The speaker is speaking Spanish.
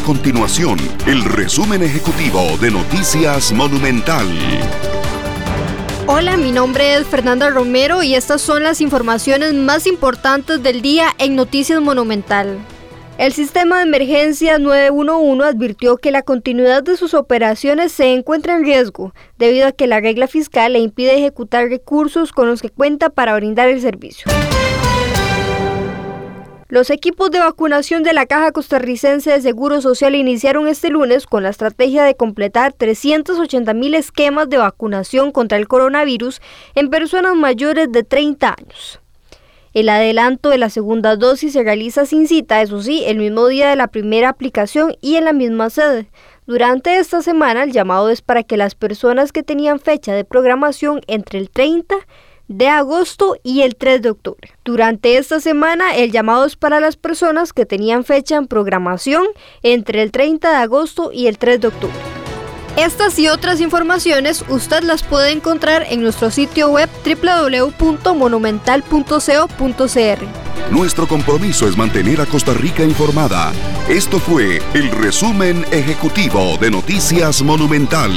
continuación el resumen ejecutivo de Noticias Monumental. Hola, mi nombre es Fernanda Romero y estas son las informaciones más importantes del día en Noticias Monumental. El sistema de emergencia 911 advirtió que la continuidad de sus operaciones se encuentra en riesgo debido a que la regla fiscal le impide ejecutar recursos con los que cuenta para brindar el servicio. Los equipos de vacunación de la Caja Costarricense de Seguro Social iniciaron este lunes con la estrategia de completar 380 mil esquemas de vacunación contra el coronavirus en personas mayores de 30 años. El adelanto de la segunda dosis se realiza sin cita, eso sí, el mismo día de la primera aplicación y en la misma sede. Durante esta semana el llamado es para que las personas que tenían fecha de programación entre el 30 de agosto y el 3 de octubre. Durante esta semana, el llamado es para las personas que tenían fecha en programación entre el 30 de agosto y el 3 de octubre. Estas y otras informaciones usted las puede encontrar en nuestro sitio web www.monumental.co.cr. Nuestro compromiso es mantener a Costa Rica informada. Esto fue el resumen ejecutivo de Noticias Monumental.